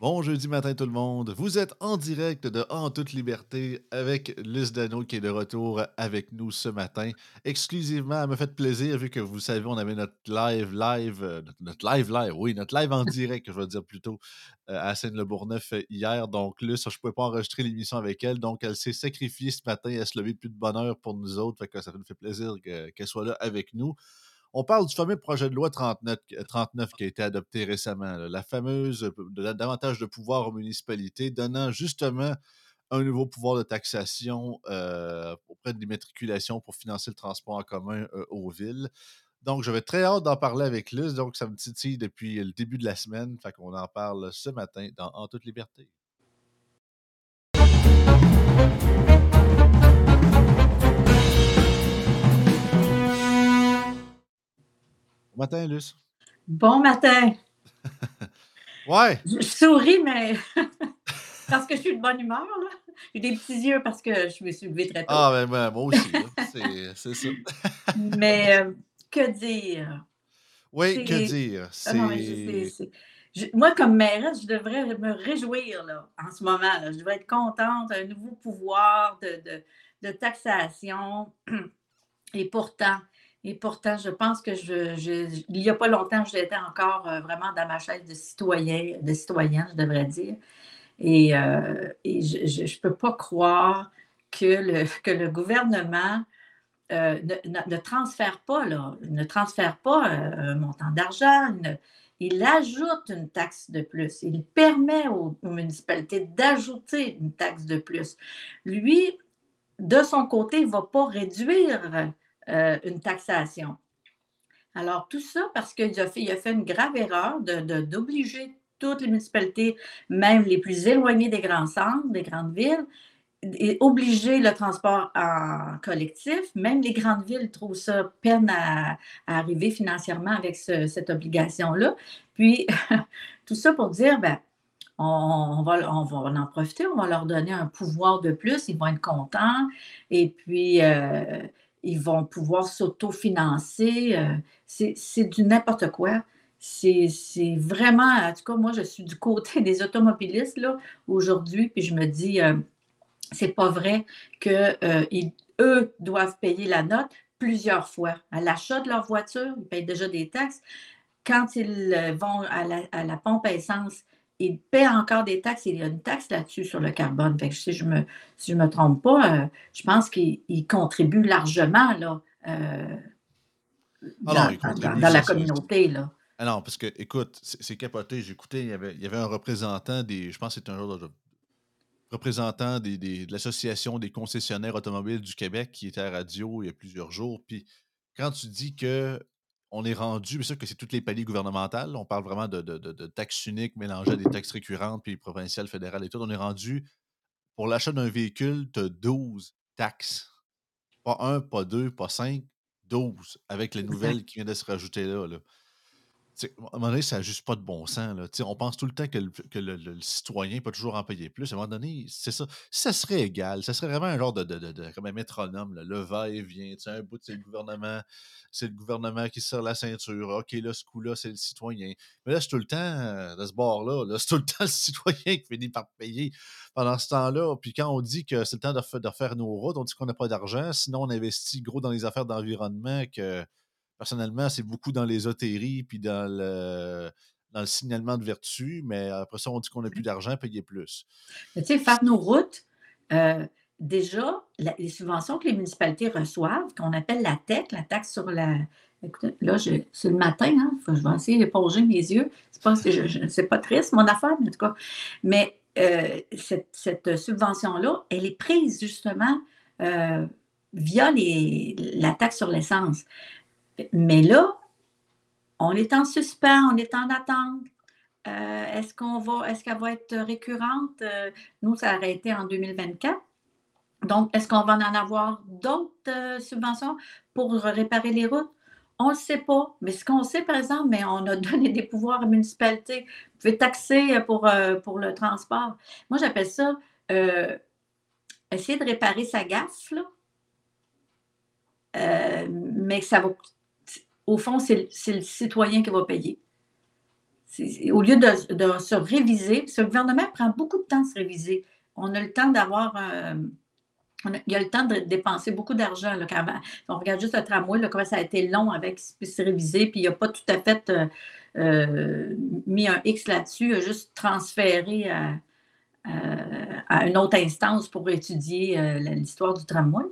Bon jeudi matin tout le monde. Vous êtes en direct de En toute liberté avec Luce Dano qui est de retour avec nous ce matin. Exclusivement, elle me fait plaisir vu que vous savez, on avait notre live live, euh, notre, live live, oui, notre live en direct, je vais dire plutôt, euh, à Seine-le-Bourgneuf euh, hier. Donc Luce, je ne pouvais pas enregistrer l'émission avec elle, donc elle s'est sacrifiée ce matin à se lever plus de bonheur pour nous autres. Fait que ça nous fait plaisir que- qu'elle soit là avec nous. On parle du fameux projet de loi 39, euh, 39 qui a été adopté récemment, la fameuse euh, de davantage de pouvoir aux municipalités, donnant justement un nouveau pouvoir de taxation euh, auprès de l'immatriculation pour financer le transport en commun aux villes. Donc, j'avais très hâte d'en parler avec Luz, donc ça me titille depuis le début de la semaine. Fait qu'on en parle ce matin dans En toute liberté. Matin, Luce. Bon matin. Ouais! Je, je souris, mais parce que je suis de bonne humeur. là. J'ai des petits yeux parce que je me suis levée très tôt. Ah, ben, ben, moi aussi. C'est- c'est ça. Mais euh, que dire? Oui, que dire? Ah non, je- moi, comme mairesse, je devrais me réjouir là, en ce moment. Là. Je devrais être contente, un nouveau pouvoir de, de- de taxation. Et pourtant, et pourtant, je pense que je, il n'y a pas longtemps, j'étais encore euh, vraiment dans ma chaise de citoyen, de citoyen, je devrais dire. Et, euh, je ne peux pas croire que le, que le gouvernement euh, ne, transfère pas, là, ne transfère pas un montant d'argent. Il ajoute une taxe de plus. Il permet aux, aux municipalités d'ajouter une taxe de plus. Lui, de son côté, ne va pas réduire euh, une taxation. Alors, tout ça parce qu'il a fait, a fait une grave erreur de- de- d'obliger toutes les municipalités, même les plus éloignées des grands centres, des grandes villes, et obliger le transport en collectif. Même les grandes villes trouvent ça peine à, arriver financièrement avec ce- cette obligation-là. Puis, tout ça pour dire, ben, on, on va, on va en profiter, on va leur donner un pouvoir de plus, ils vont être contents, et puis euh, ils vont pouvoir s'autofinancer. euh, c'est du n'importe quoi. C'est vraiment, en tout cas, moi, je suis du côté des automobilistes aujourd'hui, puis je me dis, euh, c'est pas vrai qu'eux doivent payer la note plusieurs fois. À l'achat de leur voiture, ils payent déjà des taxes. Quand ils euh, vont à la, à la pompe à essence, ils paient encore des taxes. Il y a une taxe là-dessus sur le carbone. Fait que si je me, si je me trompe pas, euh, je pense qu'ils ils contribuent largement là, euh, Ah dans, non, ils dans- contribuent, dans la communauté. Là. Ah non, parce que, écoute, c'est c'est capoté. J'écoutais, il y avait, il y avait un représentant des. Je pense que c'est un genre de représentant des, des- de l'Association des concessionnaires automobiles du Québec qui était à la radio il y a plusieurs jours. Puis quand tu dis que on est rendu, bien sûr que c'est toutes les paliers gouvernementales, on parle vraiment de, de, de- de taxes uniques mélangées à des taxes récurrentes, puis provinciales, fédérales et tout. On est rendu, pour l'achat d'un véhicule, tu as 12 taxes. Pas un, pas deux, pas cinq, 12, avec les nouvelles qui viennent de se rajouter là. là. À un moment donné, ça n'a juste pas de bon sens. On pense tout le temps que le, citoyen peut toujours en payer plus. À un moment donné, c'est ça. Ça serait égal, ça serait vraiment un genre de, comme un métronome. Le va-et-vient. Un bout, c'est le gouvernement. C'est le gouvernement qui se serre la ceinture. OK, là, ce coup-là, c'est le citoyen. Mais là, c'est tout le temps, euh, de ce bord-là, là, c'est tout le temps le citoyen qui finit par payer pendant ce temps-là. Puis quand on dit que c'est le temps de, refa- de refaire nos routes, on dit qu'on n'a pas d'argent. Sinon, on investit gros dans les affaires d'environnement que personnellement, c'est beaucoup dans l'ésotérie puis dans le, dans le signalement de vertu, mais après ça, on dit qu'on n'a plus d'argent, payer plus. Mais tu sais, faire nos routes, euh, déjà, la- les subventions que les municipalités reçoivent, qu'on appelle la TEC, la taxe sur la. Écoutez, là, je- c'est le matin, hein, faut- je vais essayer d'éponger mes yeux. C'est pas, je- je- pas triste, mon affaire, mais en tout cas. Mais euh, cette, cette subvention-là, elle est prise justement euh, via les, la taxe sur l'essence. Mais là, on est en suspens, on est en attente. Euh, est-ce qu'on va, est-ce qu'elle va être récurrente? Euh, nous, ça a été en 2024. Donc, est-ce qu'on va en avoir d'autres euh, subventions pour réparer les routes? On ne le sait pas. Mais ce qu'on sait, par exemple, mais on a donné des pouvoirs aux municipalités. Vous pouvez taxer pour, pour le transport. Moi, j'appelle ça essayer de réparer sa gaffe, là. Mais ça va. Au fond, c'est le- citoyen qui va payer. au lieu de, de, se réviser, le gouvernement prend beaucoup de temps à se réviser. On a le temps d'avoir il y a le temps de dépenser beaucoup d'argent. On regarde juste le tramway, là, comment ça a été long avec ce puisse réviser, puis il n'a pas tout à fait euh, euh, mis un X là-dessus, il a juste transféré à, une autre instance pour étudier euh, l'histoire du tramway.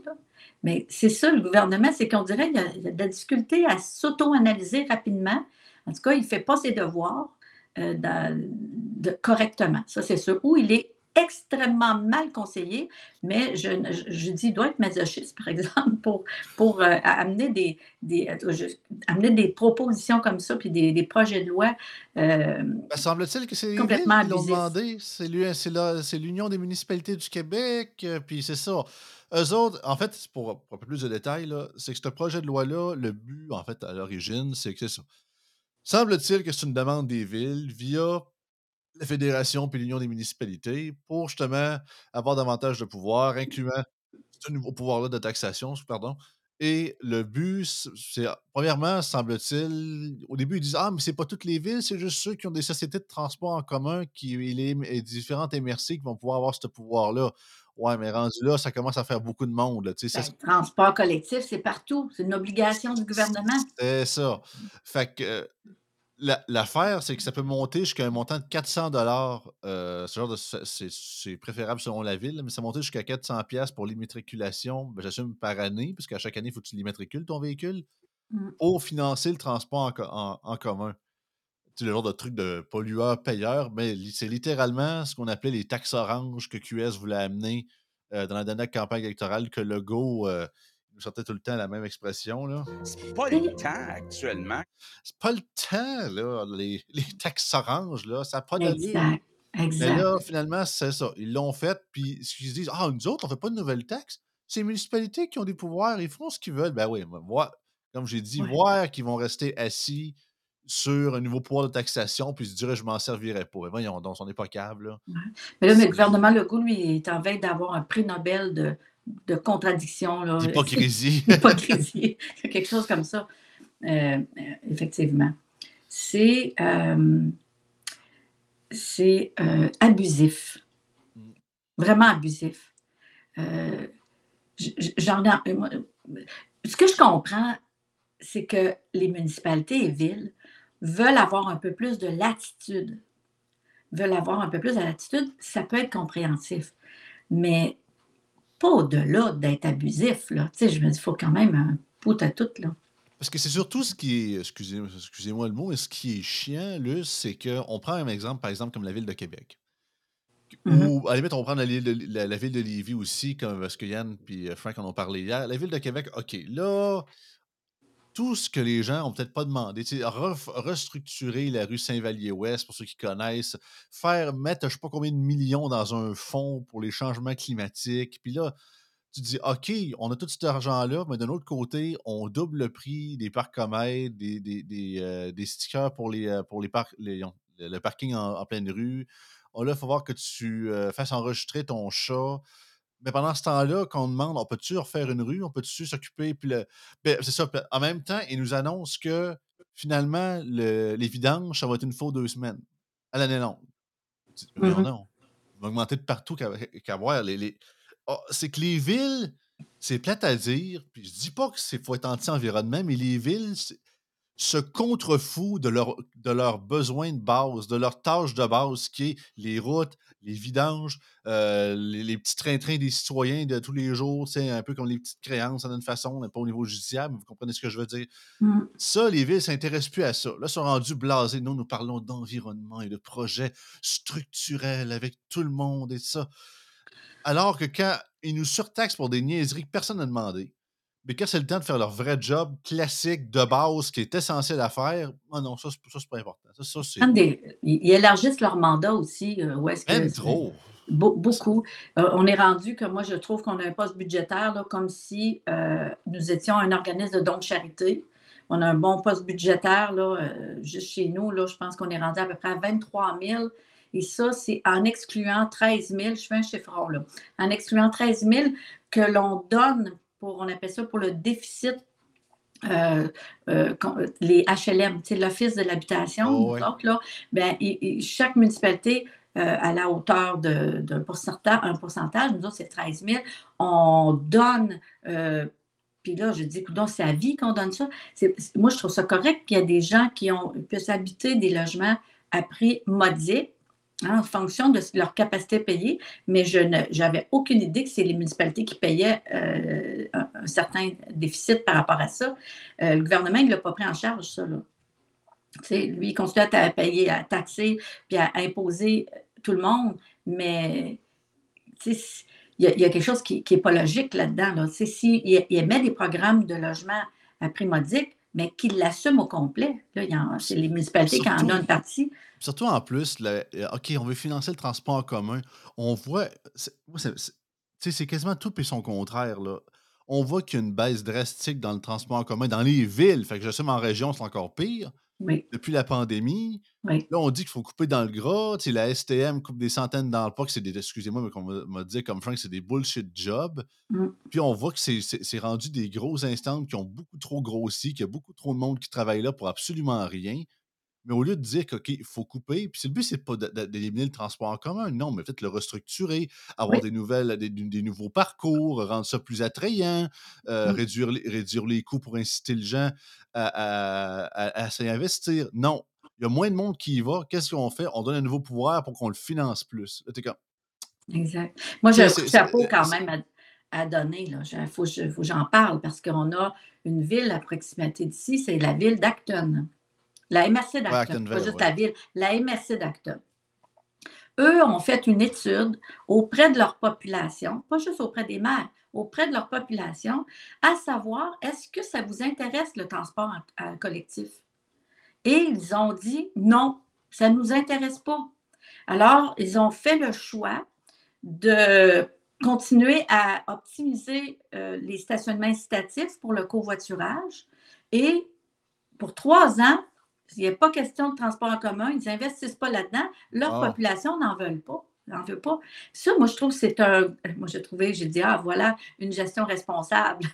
Mais c'est ça, le gouvernement, c'est qu'on dirait qu'il y, a de la difficulté à s'auto-analyser rapidement. En tout cas, il ne fait pas ses devoirs correctement. Ça, c'est sûr. Ou il est extrêmement mal conseillé, mais je, je, dis, il doit être masochiste, par exemple, pour, pour euh, amener, des, des euh, amener des propositions comme ça, puis des, des projets de loi. Euh, ben, semble-t-il que c'est complètement l'ont demandé. C'est l'Union des municipalités du Québec, puis c'est ça. Eux autres, en fait, pour, pour, un peu plus de détails, c'est que ce projet de loi-là, le but, en fait, à l'origine, c'est que c'est ça. Semble-t-il que c'est une demande des villes via la Fédération puis l'Union des municipalités pour justement avoir davantage de pouvoir, incluant ce nouveau pouvoir-là de taxation, pardon. Et le but, c'est, premièrement, semble-t-il, au début, ils disent Ah, mais c'est pas toutes les villes, c'est juste ceux qui ont des sociétés de transport en commun, qui, les, différentes MRC qui vont pouvoir avoir ce pouvoir-là. Ouais, mais rendu là, ça commence à faire beaucoup de monde. Là, ben, le transport collectif, c'est partout. C'est une obligation du gouvernement. C'est ça. Fait que L'affaire, c'est que ça peut monter jusqu'à un montant de 400 dollars. Euh, c'est préférable selon la ville, mais ça monte jusqu'à 400 pièces pour l'immatriculation, ben, j'assume par année, parce qu'à chaque année, il faut que tu l'immatricules ton véhicule, mmh. pour financer le transport en, commun. C'est le genre de truc de pollueur-payeur, mais c'est littéralement ce qu'on appelait les taxes oranges que QS voulait amener euh, dans la dernière campagne électorale, que le go euh, vous sortez tout le temps la même expression. Là. C'est pas le temps actuellement. C'est pas le temps, là. Les, les taxes oranges, là, ça n'a pas Exact. Exact. Mais là, finalement, c'est ça. Ils l'ont fait, puis ils se disent Ah, nous autres, on ne fait pas de nouvelles taxes. C'est les municipalités qui ont des pouvoirs, ils font ce qu'ils veulent. Ben oui, moi, comme j'ai dit, voir qu'ils vont rester assis sur un nouveau pouvoir de taxation, puis se dire je m'en servirai pas. Mais voyons donc, on n'est pas câble. Là. Mais là, le gouvernement Legault, lui, est en veille d'avoir un prix Nobel de de contradiction. Hypocrisie. Hypocrisie. quelque chose comme ça. Euh, effectivement. C'est euh, c'est euh, abusif. Vraiment abusif. J'en ce que je comprends, c'est que les municipalités et villes veulent avoir un peu plus de latitude. Veulent avoir un peu plus de latitude, ça peut être compréhensif. Mais pas au-delà d'être abusif. Là. Tu sais, je me dis, il faut quand même un poutre à tout. Là. Parce que c'est surtout ce qui est, excusez, moi le mot, mais ce qui est chiant, là, c'est qu'on prend un exemple, par exemple, comme la ville de Québec. Mm-hmm. Ou à la limite, on prend la, la, la, ville de Lévis aussi, comme parce que Yann et Frank en ont parlé hier. La ville de Québec, OK, là, tout ce que les gens ont peut-être pas demandé, restructurer la rue Saint-Vallier-Ouest, pour ceux qui connaissent, faire mettre je sais pas combien de millions dans un fonds pour les changements climatiques. Puis là, tu dis, OK, on a tout cet argent-là, mais d'un autre côté, on double le prix des parcs-comètes, des, des, euh, des, stickers pour les, euh, pour les, parcs, le parking en, pleine rue. Oh là, il faut voir que tu euh, fasses enregistrer ton chat. Mais pendant ce temps-là, quand on demande, on peut-tu refaire une rue, on peut-tu s'occuper, puis le... Ben, c'est ça. En même temps, ils nous annoncent que finalement, le, les vidanges, ça va être une fois deux semaines, à l'année longue. Mais mm-hmm. non, on va augmenter de partout qu'à voir. Les, ah, c'est que les villes, c'est plate à dire, puis je dis pas que c'est faut être anti-environnement, mais les villes, se contrefouent de, leur, de leurs besoins de base, de leurs tâches de base, qui est les routes, les vidanges, euh, les, petits trains-trains des citoyens de tous les jours, un peu comme les petites créances d'une façon, pas au niveau judiciaire, mais vous comprenez ce que je veux dire. Mmh. Ça, les villes ne s'intéressent plus à ça. Là, ils sont rendus blasés. Nous, nous parlons d'environnement et de projets structurels avec tout le monde et ça. Alors que quand ils nous surtaxent pour des niaiseries que personne n'a demandé, mais quand c'est le temps de faire leur vrai job classique de base qui est essentiel à faire, ah non, ça, c'est pas important. Ça, ils élargissent leur mandat aussi. Euh, Même trop. beaucoup. Euh, on est rendu que moi, je trouve qu'on a un poste budgétaire là, comme si euh, nous étions un organisme de don de charité. On a un bon poste budgétaire, là, juste chez nous, là, je pense qu'on est rendu à peu près à 23 000. Et ça, c'est en excluant 13 000, je fais un chiffron, là, en excluant 13 000 que l'on donne pour, on appelle ça pour le déficit euh, euh, les HLM, l'Office de l'habitation, Oh, ouais. là, ben, chaque municipalité à la hauteur d'un pourcentage, un pourcentage, nous autres, c'est 13 000, on donne puis là, je dis, c'est à vie qu'on donne ça. Moi, je trouve ça correct qu'il y a des gens qui ont, puissent habiter des logements à prix modique en fonction de leur capacité payée, mais je n'avais aucune idée que c'est les municipalités qui payaient euh, un, certain déficit par rapport à ça. Euh, le gouvernement, il ne l'a pas pris en charge, ça. Là. lui, il continue à payer, à taxer, puis à imposer tout le monde, mais il y, a, quelque chose qui n'est pas logique là-dedans. Là. S'il il émet des programmes de logement à prix modique, mais qu'il l'assume au complet. c'est les municipalités qui en ont une partie. Surtout en plus, euh, OK, on veut financer le transport en commun. On voit, c'est quasiment tout et son contraire. Là. On voit qu'il y a une baisse drastique dans le transport en commun dans les villes. Fait que je sais, en région, c'est encore pire. Depuis la pandémie, là, on dit qu'il faut couper dans le gras. la STM coupe des centaines dans le pas, que c'est des, excusez-moi, mais qu'on m'a dit comme Frank, c'est des bullshit jobs. Mmh. Puis on voit que c'est rendu des gros instants qui ont beaucoup trop grossi, qu'il y a beaucoup trop de monde qui travaille là pour absolument rien. Mais au lieu de dire qu'il faut couper, puis le but, c'est pas d'éliminer le transport en commun, non, mais peut-être le restructurer, avoir des nouvelles, des, nouveaux parcours, rendre ça plus attrayant, euh, mmh. réduire, réduire les coûts pour inciter les gens à, à, s'investir. Non. Il y a moins de monde qui y va. Qu'est-ce qu'on fait? On donne un nouveau pouvoir pour qu'on le finance plus. Exact. Moi, j'ai un coup de chapeau quand même à, donner. Il faut, que j'en parle parce qu'on a une ville à proximité d'ici, c'est la ville d'Acton. La MRC d'Acton, pas juste la ville, la MRC d'Acton. Eux ont fait une étude auprès de leur population, pas juste auprès des maires, auprès de leur population, à savoir est-ce que ça vous intéresse le transport collectif? Et ils ont dit non, ça ne nous intéresse pas. Alors, ils ont fait le choix de continuer à optimiser euh, les stationnements incitatifs pour le covoiturage et pour trois ans, il n'y a pas question de transport en commun, ils n'investissent pas là-dedans, leur population n'en veut pas. N'en veut pas. Ça, moi, je trouve que c'est un. Moi, j'ai trouvé, j'ai dit, ah, voilà, une gestion responsable.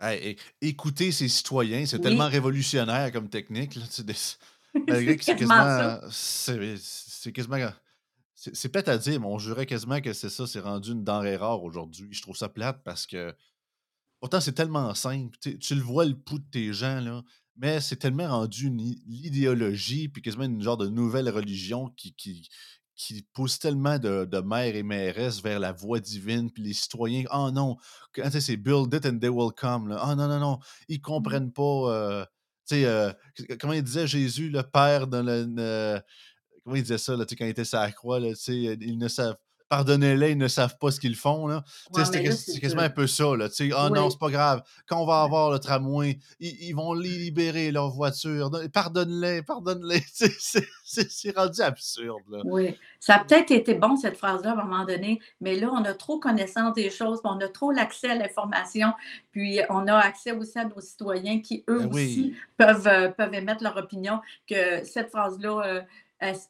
écouter ses citoyens, c'est tellement révolutionnaire comme technique. C'est quasiment. C'est quasiment. C'est plate à dire, mais on jurait quasiment que c'est ça, c'est rendu une denrée rare aujourd'hui. Je trouve ça plate parce que. Pourtant, c'est tellement simple. Tu, le vois le pouls de tes gens, là mais c'est tellement rendu l'idéologie, puis quasiment une genre de nouvelle religion qui, qui, qui pousse tellement de, de mères et mairesses vers la voie divine, puis les citoyens, oh non, c'est build it and they will come. Là. Oh non, non, non, ils mmh comprennent pas. Euh, tu sais, euh, comment il disait Jésus, le Père, dans le. comment il disait ça là, quand il était sur la croix, là, ils ne savent pardonnez-les, ils ne savent pas ce qu'ils font. Là. c'est quasiment un peu ça. Là. Ah non, c'est pas grave. Quand on va avoir le tramway, ils, vont les libérer, leur voiture. Pardonne-les, pardonne-les. c'est rendu absurde. Là. Oui. Ça a peut-être été bon, cette phrase-là, à un moment donné, mais là, on a trop connaissance des choses, on a trop l'accès à l'information, puis on a accès aussi à nos citoyens qui, eux ben aussi, peuvent, euh, peuvent émettre leur opinion que cette phrase-là, euh,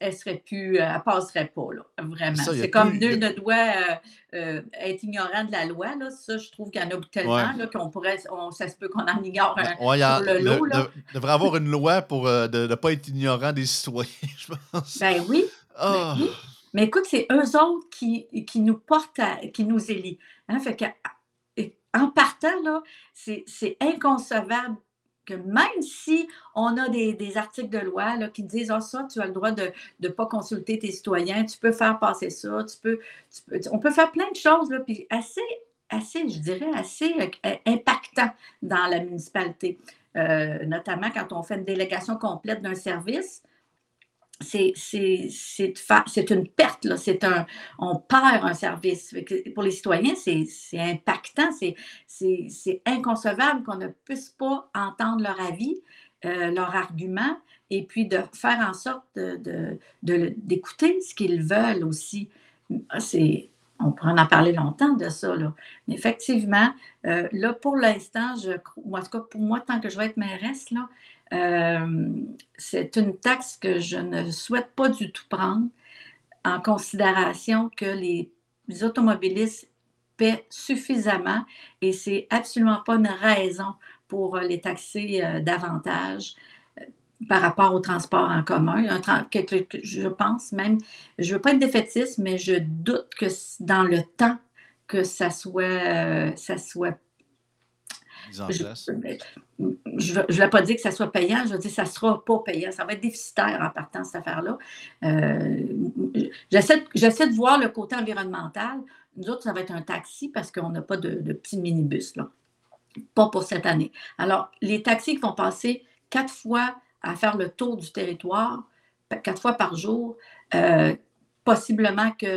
elle, serait plus, euh, elle passerait pas, là, vraiment. C'est comme nul ne doit euh, euh, être ignorant de la loi, là. Ça, je trouve qu'il y en a tellement, là, qu'on pourrait, ça se peut qu'on en ignore un, sur le lot, là. Il devrait avoir une loi pour de ne pas être ignorant des citoyens, je pense. Ben oui. Ben ah! oui. Mais écoute, c'est eux autres qui, qui nous portent, qui nous élient. Hein? Fait que, en partant, là, c'est inconcevable que même si on a des, articles de loi qui disent Ah, ça, tu as le droit de ne pas consulter tes citoyens, tu peux faire passer ça, tu peux, on peut faire plein de choses, là, puis assez, assez, je dirais, assez euh, impactant dans la municipalité. Euh, notamment quand on fait une délégation complète d'un service, c'est une perte, là. Un, on perd un service. Pour les citoyens, c'est impactant, c'est inconcevable qu'on ne puisse pas entendre leur avis, euh, leur argument, et puis de faire en sorte d'écouter ce qu'ils veulent aussi. On pourrait en parler longtemps de ça. Mais effectivement, euh, là, pour l'instant, en tout cas, pour moi, tant que je vais être mairesse, là, c'est une taxe que je ne souhaite pas du tout prendre en considération que les, automobilistes paient suffisamment et c'est absolument pas une raison pour les taxer davantage par rapport au transport en commun. je pense même, je ne veux pas être défaitiste, mais je doute que dans le temps que ça soit, ça soit je ne vais pas dire que ça soit payant, je veux dire que ça ne sera pas payant. Ça va être déficitaire en partant cette affaire-là. Euh, J'essaie de voir le côté environnemental. Nous autres, ça va être un taxi parce qu'on n'a pas de, de petit minibus. Là. Pas pour cette année. Alors, les taxis qui vont passer quatre fois à faire le tour du territoire, quatre fois par jour, euh, possiblement qu'il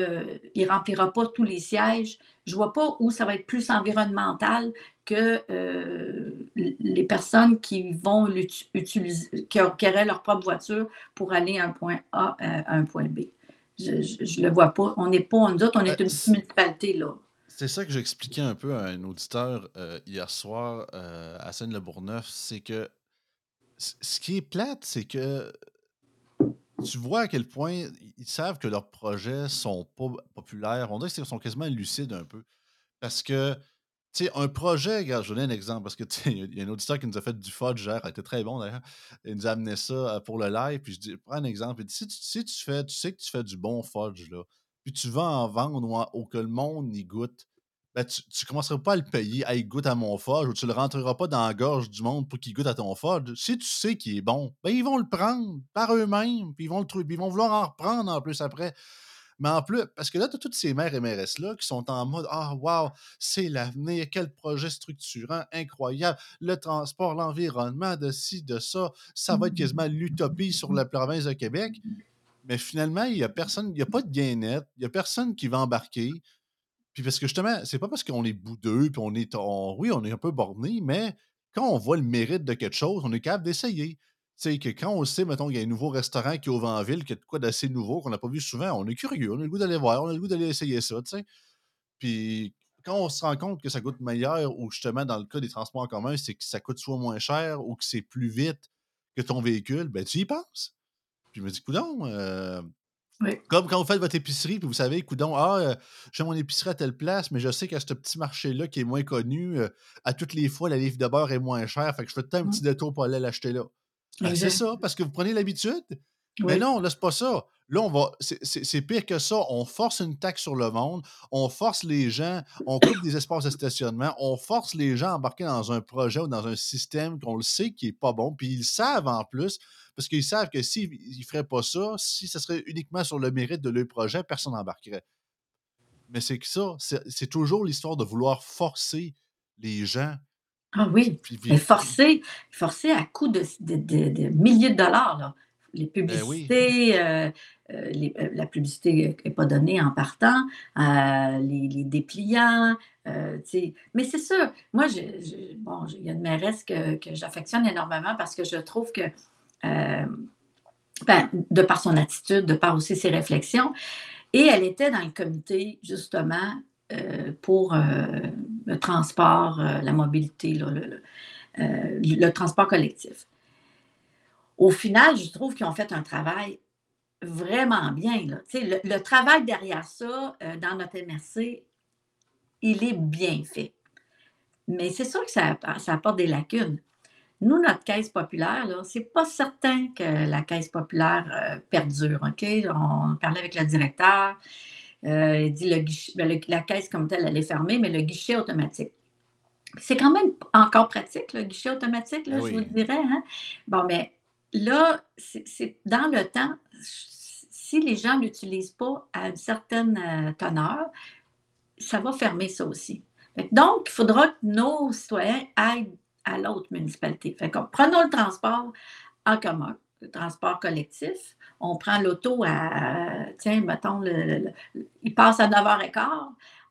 ne remplira pas tous les sièges. Je ne vois pas où ça va être plus environnemental que euh, les personnes qui vont utiliser, qui, auraient leur propre voiture pour aller à un point A à un point B. Je ne le vois pas. On n'est pas, nous autres, on est une municipalité, là. C'est ça que j'expliquais un peu à un auditeur euh, hier soir euh, à Seine-le-Bourgneuf, c'est que ce qui est plate, c'est que tu vois à quel point ils savent que leurs projets sont pas populaires. On dirait qu'ils sont quasiment lucides un peu. Parce que sais, un projet, regarde, je vais donner un exemple, parce que il y a un auditeur qui nous a fait du fudge hier, il était très bon d'ailleurs. Il nous a amené ça euh, pour le live, puis je dis, prends un exemple. si, tu, tu fais, tu sais que tu fais du bon fudge, là, puis tu vas en vendre ou, que le monde y goûte, ben tu ne commenceras pas à le payer, à y goûte à mon fudge, ou tu ne le rentreras pas dans la gorge du monde pour qu'il goûte à ton fudge. Si tu sais qu'il est bon, ben ils vont le prendre par eux-mêmes, puis ils vont, ils vont vouloir en reprendre en plus après. Mais en plus, parce que là, tu as toutes ces mères et là qui sont en mode Ah, wow, c'est l'avenir, quel projet structurant, incroyable, le transport, l'environnement, de ci, de ça, ça va être quasiment l'utopie sur la province de Québec. Mais finalement, il n'y a personne, il n'y a pas de gain net, il n'y a personne qui va embarquer. Puis parce que justement, c'est pas parce qu'on est boudeux, puis on est. oui, on est un peu borné, mais quand on voit le mérite de quelque chose, on est capable d'essayer sais, que quand on sait, mettons, qu'il y a un nouveau restaurant qui ouvre en ville, qu'il y a de quoi d'assez nouveau qu'on n'a pas vu souvent, on est curieux, on a le goût d'aller voir, on a le goût d'aller essayer ça, tu sais. Puis quand on se rend compte que ça coûte meilleur, ou justement, dans le cas des transports en commun, c'est que ça coûte soit moins cher ou que c'est plus vite que ton véhicule, ben tu y penses. Puis je me dis, coudon, euh, Comme quand vous faites votre épicerie, puis vous savez, coudon, ah, euh, j'ai mon épicerie à telle place, mais je sais qu'à ce petit marché-là qui est moins connu, euh, à toutes les fois, la livre de beurre est moins chère, fait que je fais tout un mmh. petit détour pour aller l'acheter là. Ben, c'est ça, parce que vous prenez l'habitude. Mais non, là, c'est pas ça. Là, on va. C'est pire que ça. On force une taxe sur le monde, on force les gens, on coupe des espaces de stationnement, on force les gens à embarquer dans un projet ou dans un système qu'on le sait qui n'est pas bon. Puis ils savent en plus, parce qu'ils savent que s'ils ne feraient pas ça, si ce serait uniquement sur le mérite de leur projet, personne n'embarquerait. Mais c'est que ça, c'est toujours l'histoire de vouloir forcer les gens ah oui, mais forcé, forcé à coût de, milliers de dollars. Là. Les ben publicités, euh, euh, euh, la publicité n'est pas donnée en partant, les, dépliants. mais c'est sûr, moi, bon, il y a une mairesse que, que j'affectionne énormément parce que je trouve que, ben, de par son attitude, de par aussi ses réflexions, et elle était dans le comité, justement, pour le transport, la mobilité, le, transport collectif. Au final, je trouve qu'ils ont fait un travail vraiment bien. Le, travail derrière ça, dans notre MRC, il est bien fait. Mais c'est sûr que ça, apporte des lacunes. Nous, notre caisse populaire, ce n'est pas certain que la caisse populaire perdure. OK? On parlait avec le directeur. Euh, il dit le ben, la caisse comme telle, elle est fermée, mais le guichet automatique. C'est quand même encore pratique, le guichet automatique, là, je vous dirais. Hein? Bon, mais là, c'est dans le temps, si les gens ne l'utilisent pas à une certaine euh, teneur, ça va fermer ça aussi. Donc, il faudra que nos citoyens aillent à l'autre municipalité. Fait prenons le transport en commun, le transport collectif on prend l'auto à, tiens, mettons, il passe à 9h15,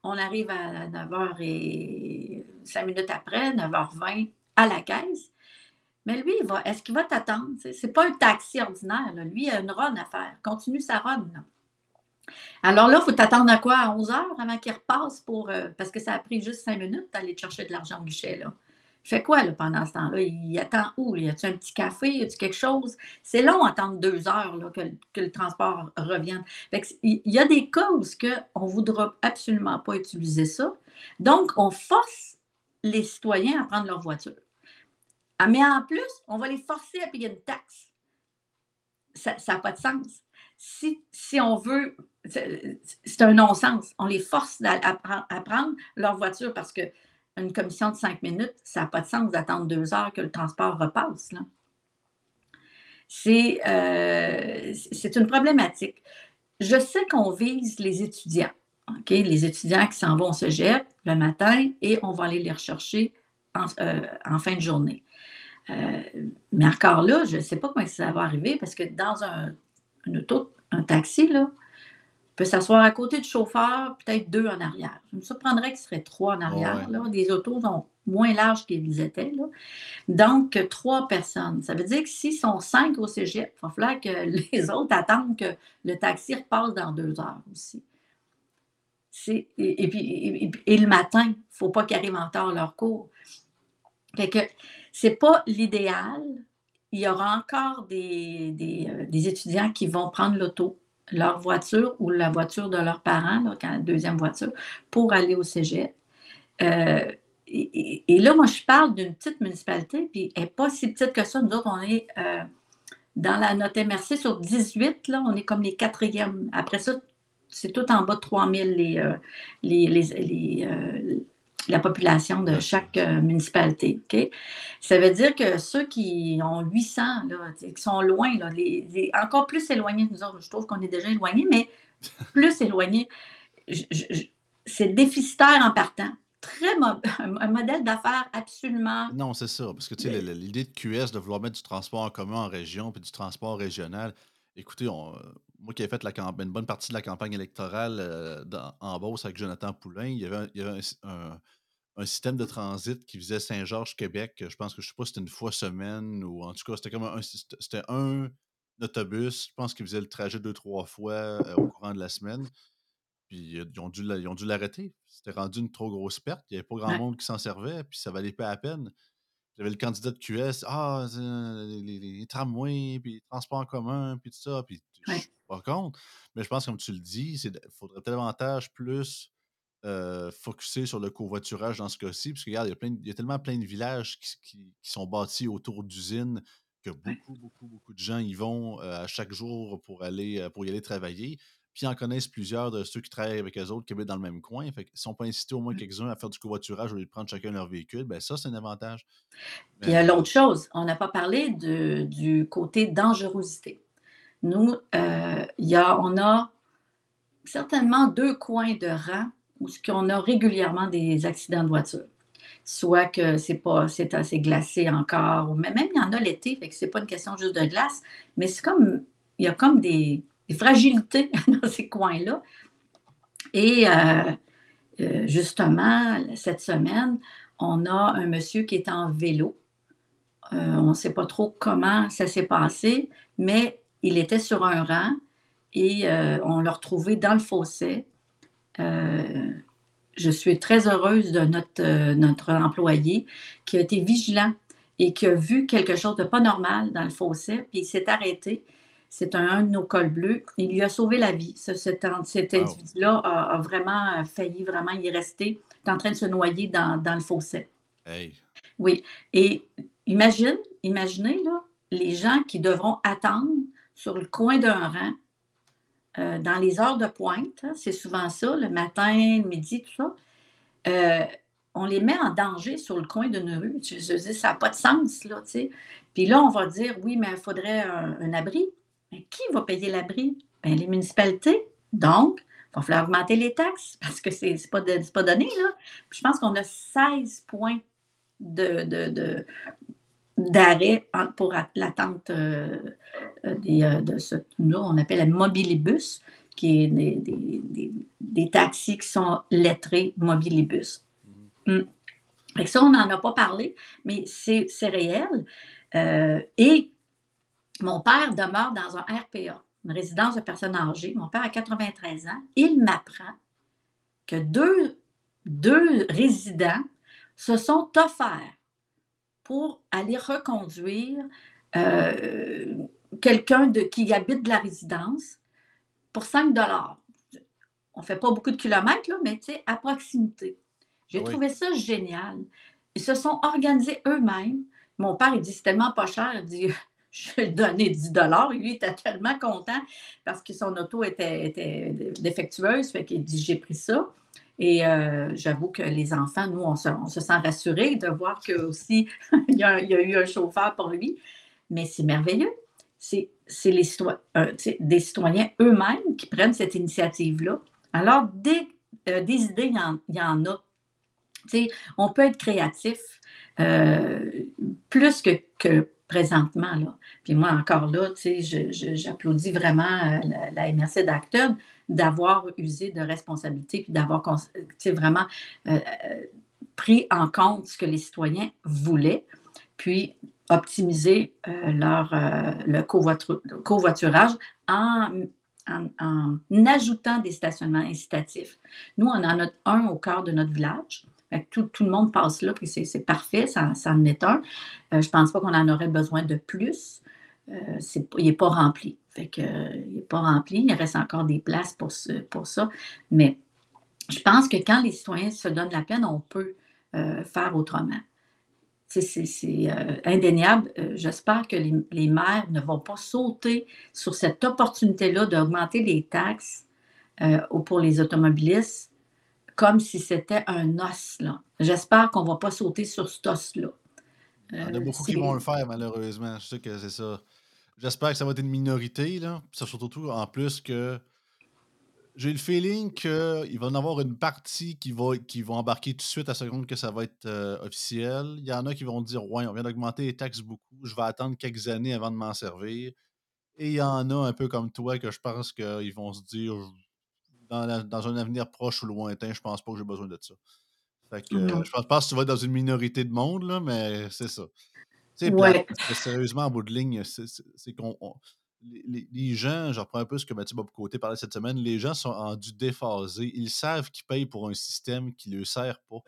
on arrive à 9h et 5 minutes après, 9h20, à la caisse. Mais lui, est-ce qu'il va t'attendre? Ce n'est pas un taxi ordinaire. Lui, il a une run à faire. Continue sa run. Alors là, il faut t'attendre à quoi? À 11 h avant qu'il repasse pour. Euh, parce que ça a pris juste 5 minutes d'aller chercher de l'argent au guichet. Là. Fait quoi là, pendant ce temps-là? Il attend où? Y a-t-il un petit café? Y a-t-il quelque chose? C'est long attendre deux heures que, le transport revienne. il y a des cas où on ne voudra absolument pas utiliser ça. Donc, on force les citoyens à prendre leur voiture. Ah, mais en plus, on va les forcer à payer une taxe. Ça n'a pas de sens. Si, on veut, c'est un non-sens. On les force à, prendre leur voiture parce qu'une commission de cinq minutes, ça n'a pas de sens d'attendre deux heures que le transport repasse. Euh, c'est une problématique. Je sais qu'on vise les étudiants? Les étudiants qui s'en vont au cégep le matin et on va aller les rechercher en, euh, fin de journée. Euh, mais encore là, je ne sais pas comment ça va arriver parce que dans un, un taxi, là, peut s'asseoir à côté du chauffeur, peut-être deux en arrière. Je me surprendrais qu'il serait trois en arrière. Là. Les autos sont moins larges qu'ils étaient. Là. Donc, trois personnes. Ça veut dire que s'ils sont cinq au cégep, il va falloir que les autres attendent que le taxi repasse dans deux heures aussi. Et, puis, et, le matin, il ne faut pas qu'ils arrivent en retard à leur cours. Fait que ce n'est pas l'idéal. Il y aura encore des, euh, des étudiants qui vont prendre l'auto leur voiture ou la voiture de leurs parents, la deuxième voiture, pour aller au cégep. Euh, et, là, moi, je parle d'une petite municipalité, puis elle n'est pas si petite que ça. Nous autres, on est euh, dans la note MRC sur 18, là, on est comme les quatrièmes. Après ça, c'est tout en bas de 3000 les, euh, les, les, la population de chaque euh, municipalité. Ça veut dire que ceux qui ont 800, qui sont loin, encore plus éloignés de nous autres, je trouve qu'on est déjà éloignés, mais plus éloignés, c'est déficitaire en partant. Très un modèle d'affaires absolument. Non, c'est ça. Parce que tu sais, l'idée de QS de vouloir mettre du transport en commun en région puis du transport régional, écoutez, moi qui ai fait la une bonne partie de la campagne électorale euh, en Beauce avec Jonathan Poulain, il y avait, un, un système de transit qui faisait Saint-Georges-Québec. Je pense que je ne sais pas si c'était une fois semaine ou en tout cas, c'était comme un, c'était un autobus. Je pense qu'il faisait le trajet deux, trois fois euh, au courant de la semaine. Puis ils ont dû l'arrêter. C'était rendu une trop grosse perte. Il n'y avait pas grand monde qui s'en servait, puis ça valait pas la peine. J'avais le candidat de QS, ah, les, tramways, puis les transports en commun, puis tout ça. Puis je pas contre. Mais je pense, comme tu le dis, il faudrait davantage plus euh, focusé sur le covoiturage dans ce cas-ci, parce que regarde, il y, a tellement plein de villages qui, sont bâtis autour d'usines que beaucoup, beaucoup, beaucoup de gens y vont euh, à chaque jour pour aller euh, pour y aller travailler. Puis ils en connaissent plusieurs de ceux qui travaillent avec eux autres qui habitent dans le même coin. Fait qu'ils sont pas incités au moins mmh. quelques-uns à faire du covoiturage au lieu de prendre chacun leur véhicule. Ben ça, c'est un avantage. il y a l'autre chose, on n'a pas parlé de, du côté dangerosité. Nous, il y a, on a certainement deux coins de rang où qu'on a régulièrement des accidents de voiture. Soit que c'est pas c'est assez glacé encore, mais même il y en a l'été, fait que c'est pas une question juste de glace, mais c'est comme il y a comme des, fragilités dans ces coins-là. Et euh, euh, justement, cette semaine, on a un monsieur qui est en vélo. Euh, on ne sait pas trop comment ça s'est passé, mais il était sur un rang et on l'a retrouvé dans le fossé euh, je suis très heureuse de notre, euh, notre employé qui a été vigilant et qui a vu quelque chose de pas normal dans le fossé, puis il s'est arrêté. C'est un, de nos cols bleus. Il lui a sauvé la vie. cet, individu-là a, vraiment failli, vraiment y rester. Il est en train de se noyer dans, le fossé. Oui. Et imagine, imaginez là, les gens qui devront attendre sur le coin d'un rang euh, dans les heures de pointe, hein, c'est souvent ça, le matin, le midi, tout ça, euh, on les met en danger sur le coin d'une rue. Je, je ça n'a pas de sens, là, tu sais. Puis là, on va dire, oui, mais il faudrait un, abri. Mais qui va payer l'abri? Bien, les municipalités. Donc, il va falloir augmenter les taxes parce que ce n'est pas, donné, là. je pense qu'on a 16 points de, de, d'arrêt pour l'attente euh, euh, euh, de ce nous on appelle un mobilibus, qui est des, taxis qui sont lettrés mobilibus. Mm. ça, on n'en a pas parlé, mais c'est réel. et mon père demeure dans un RPA, une résidence de personnes âgées. Mon père a 93 ans. Il m'apprend que deux, deux résidents se sont offerts pour aller reconduire euh, quelqu'un qui habite de la résidence pour 5 On ne fait pas beaucoup de kilomètres, là, mais à proximité. J'ai trouvé ça génial. Ils se sont organisés eux-mêmes. Mon père, il dit, c'est tellement pas cher. Il dit, je vais lui donner 10 Et lui, il était tellement content parce que son auto était, était défectueuse. Fait qu'il dit, j'ai pris ça. Et euh, j'avoue que les enfants, nous, on se, sent rassurés de voir qu'il aussi, il, y a, eu un chauffeur pour lui. Mais c'est merveilleux. C'est les euh, des citoyens eux-mêmes qui prennent cette initiative-là. Alors, des, euh, des idées, il y en, a. on peut être créatif plus que, que présentement. Là. Puis moi, encore là, j'applaudis vraiment la, la, MRC d'Acton d'avoir usé de responsabilité, puis d'avoir vraiment euh, euh, pris en compte ce que les citoyens voulaient, puis optimiser euh, leur, le covoiturage en, en, ajoutant des stationnements incitatifs. Nous, on en a un au cœur de notre village. Tout, tout, le monde passe là, puis c'est parfait, ça, ça, en est un. je ne pense pas qu'on en aurait besoin de plus. Il n'est pas rempli. Fait que, il n'est pas rempli. Il reste encore des places pour, pour ça. Mais je pense que quand les citoyens se donnent la peine, on peut euh, faire autrement. C'est euh, indéniable. Euh, j'espère que les, maires ne vont pas sauter sur cette opportunité-là d'augmenter les taxes pour les automobilistes comme si c'était un os. J'espère qu'on ne va pas sauter sur cet os-là. Il y en a beaucoup qui vont le faire, malheureusement. Je sais que c'est ça. J'espère que ça va être une minorité, là. Ça, surtout en plus que j'ai le feeling qu'il va y en avoir une partie qui va, qui va embarquer tout de suite à seconde que ça va être euh, officiel. Il y en a qui vont dire Ouais, on vient d'augmenter les taxes beaucoup, je vais attendre quelques années avant de m'en servir. Et il y en a un peu comme toi que je pense qu'ils vont se dire dans, dans, un avenir proche ou lointain, je pense pas que j'ai besoin de ça. Fait que, je pense pas que tu vas être dans une minorité de monde, là, mais c'est ça. Ouais. sérieusement, en bout de ligne, c'est qu'on. Les, gens, je reprends un peu ce que Mathieu Bob Côté parlait cette semaine, les gens sont rendus déphasés. Ils savent qu'ils payent pour un système qui ne leur sert pas.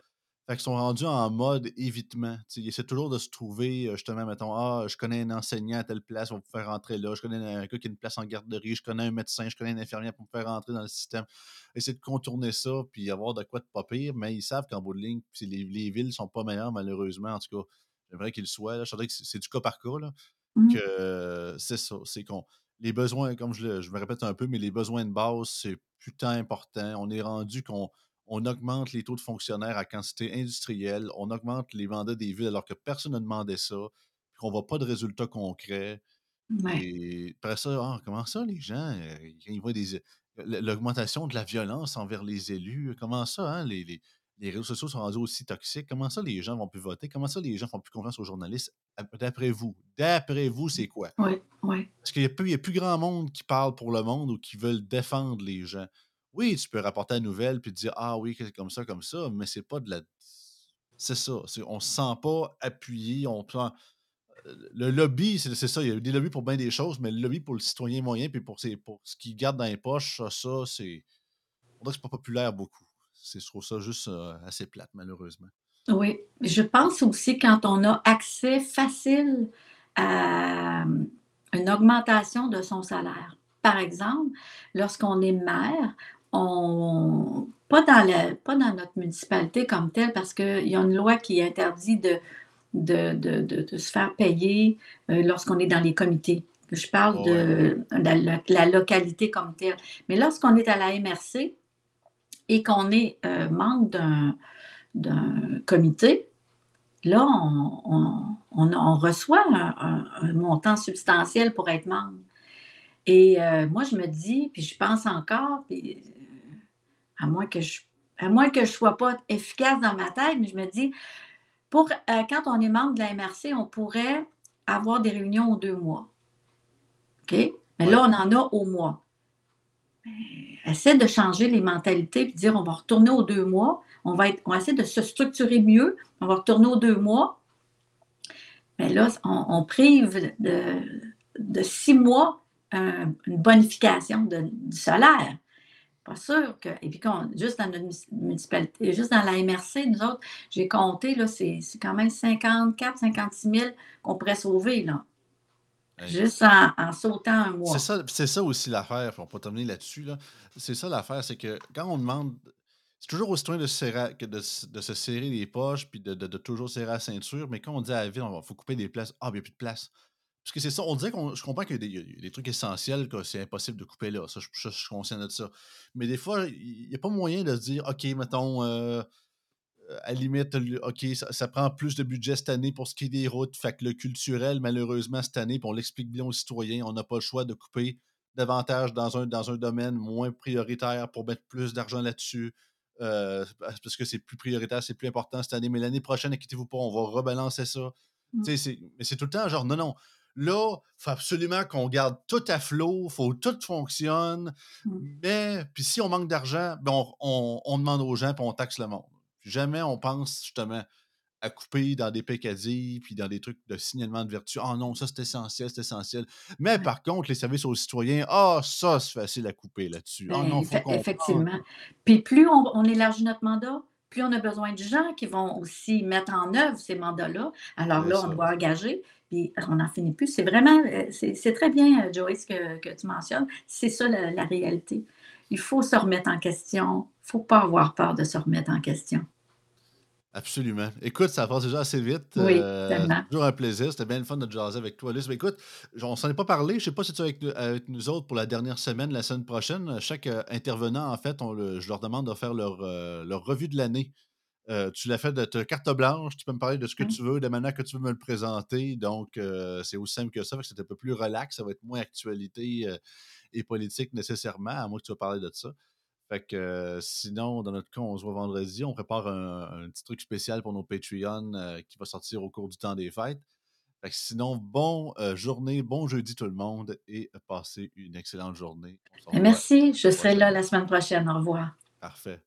Fait qu'ils sont rendus en mode évitement. ils essaient toujours de se trouver, justement, mettons, ah, je connais un enseignant à telle place, on peut faire rentrer là. Je connais un gars qui a une place en garderie, je connais un médecin, je connais une infirmière pour me faire rentrer dans le système. Essayer de contourner ça, puis avoir de quoi de pas pire, mais ils savent qu'en bout de ligne, les, les villes sont pas meilleures, malheureusement, en tout cas J'aimerais qu'il soit. Je que c'est du cas par cas. Là, mmh. que c'est ça. C'est qu'on. Les besoins, comme je, je, me répète un peu, mais les besoins de base, c'est putain important. On est rendu qu'on on augmente les taux de fonctionnaires à quantité industrielle, on augmente les vendeurs des villes alors que personne n'a demandé ça, puis qu'on ne voit pas de résultats concrets. Et après ça, ah, comment ça, les gens, euh, ils voient des l'augmentation de la violence envers les élus, comment ça, hein, les, les réseaux sociaux sont rendus aussi toxiques. Comment ça, les gens vont plus voter? Comment ça, les gens font plus confiance aux journalistes? D'après vous, d'après vous, c'est quoi? Oui, oui. Parce qu'il n'y a, plus grand monde qui parle pour le monde ou qui veulent défendre les gens. Oui, tu peux rapporter la nouvelle puis dire Ah oui, c'est comme ça, comme ça, mais c'est pas de la. C'est ça. On se sent pas appuyé. On Le lobby, c'est ça. Il y a des lobbies pour bien des choses, mais le lobby pour le citoyen moyen puis pour, pour ce qu'il garde dans les poches, ça, c'est. On dirait que c'est pas populaire beaucoup je trouve ça juste assez plate, malheureusement. Oui, je pense aussi quand on a accès facile à une augmentation de son salaire. Par exemple, lorsqu'on est maire, on, pas, dans pas dans notre municipalité comme telle, parce qu'il y a une loi qui interdit de, de, de, se faire payer lorsqu'on est dans les comités. Je parle de, la, localité comme telle. Mais lorsqu'on est à la MRC, et qu'on est euh, membre d'un comité, là, on, reçoit un, montant substantiel pour être membre. Et euh, moi, je me dis, puis je pense encore, puis, euh, à moins que je à moins que je ne sois pas efficace dans ma tête, mais je me dis, pour, quand on est membre de la MRC, on pourrait avoir des réunions aux deux mois. OK? Mais là, on en a au mois essaie de changer les mentalités et dire on va retourner aux deux mois, on va, essayer de se structurer mieux, on va retourner aux deux mois. Mais là, on, prive de, six mois une bonification du salaire. Pas sûr que. Et puis, juste dans notre municipalité, juste dans la MRC, nous autres, j'ai compté, là, c'est quand même 54, 56 000 qu'on pourrait sauver, là. Juste en, sautant un mois. C'est ça, c'est ça aussi l'affaire, on peut terminer là-dessus. Là. C'est ça l'affaire, c'est que quand on demande. c'est toujours au citoyen de, se serrer, que de, de se serrer les poches puis de, de, de, toujours serrer la ceinture. Mais quand on dit à la ville, il faut couper des places, ah, il n'y a plus de place. Parce que c'est ça, on dirait qu'on. Je comprends qu'il y, a des, trucs essentiels que c'est impossible de couper là. Ça, je, suis conscient de ça. Mais des fois, il n'y a pas moyen de se dire, OK, mettons, euh, à la limite, OK, ça, prend plus de budget cette année pour ce qui est des routes. Fait que le culturel, malheureusement, cette année, on l'explique bien aux citoyens, on n'a pas le choix de couper davantage dans un, dans un domaine moins prioritaire pour mettre plus d'argent là-dessus. Euh, parce que c'est plus prioritaire, c'est plus important cette année. Mais l'année prochaine, inquiétez-vous pas, on va rebalancer ça. Mmh. Mais c'est tout le temps genre, non, non. Là, il faut absolument qu'on garde tout à flot, il faut que tout fonctionne. Mmh. Mais, puis si on manque d'argent, ben on, on, demande aux gens, puis on taxe le monde. Jamais on pense justement à couper dans des pécadilles, puis dans des trucs de signalement de vertu. Ah non, ça c'est essentiel, c'est essentiel. Mais par contre, les services aux citoyens, ah, ça c'est facile à couper là-dessus. Ah non, faut Effectivement. Puis plus on, élargit notre mandat, plus on a besoin de gens qui vont aussi mettre en œuvre ces mandats-là. Alors là, on doit engager, puis on n'en finit plus. C'est vraiment, euh, c'est très bien, euh, Joyce, que, que tu mentionnes. C'est ça la, la, réalité. Il faut se remettre en question. Il ne faut pas avoir peur de se remettre en question. Absolument. Écoute, ça passe déjà assez vite. Oui, euh, toujours un plaisir. C'était bien le fun de jaser avec toi, Alice. Mais écoute, on s'en est pas parlé. Je ne sais pas si tu es avec, avec, nous autres pour la dernière semaine, la semaine prochaine. Chaque euh, intervenant, en fait, on le, je leur demande de faire leur, euh, leur revue de l'année. Tu l'as fait de ta carte blanche. Tu peux me parler de ce que tu veux, de manière que tu veux me le présenter. Donc, c'est aussi simple que ça. C'est un peu plus relax. Ça va être moins actualité et politique nécessairement, à moins que tu vas parler de ça. Fait que sinon, dans notre cas, on se voit vendredi. On prépare un, petit truc spécial pour nos Patreons qui va sortir au cours du temps des fêtes. Fait que sinon, bon journée, bon jeudi tout le monde et passez une excellente journée. Merci, je serai là la semaine prochaine. Au revoir. Parfait.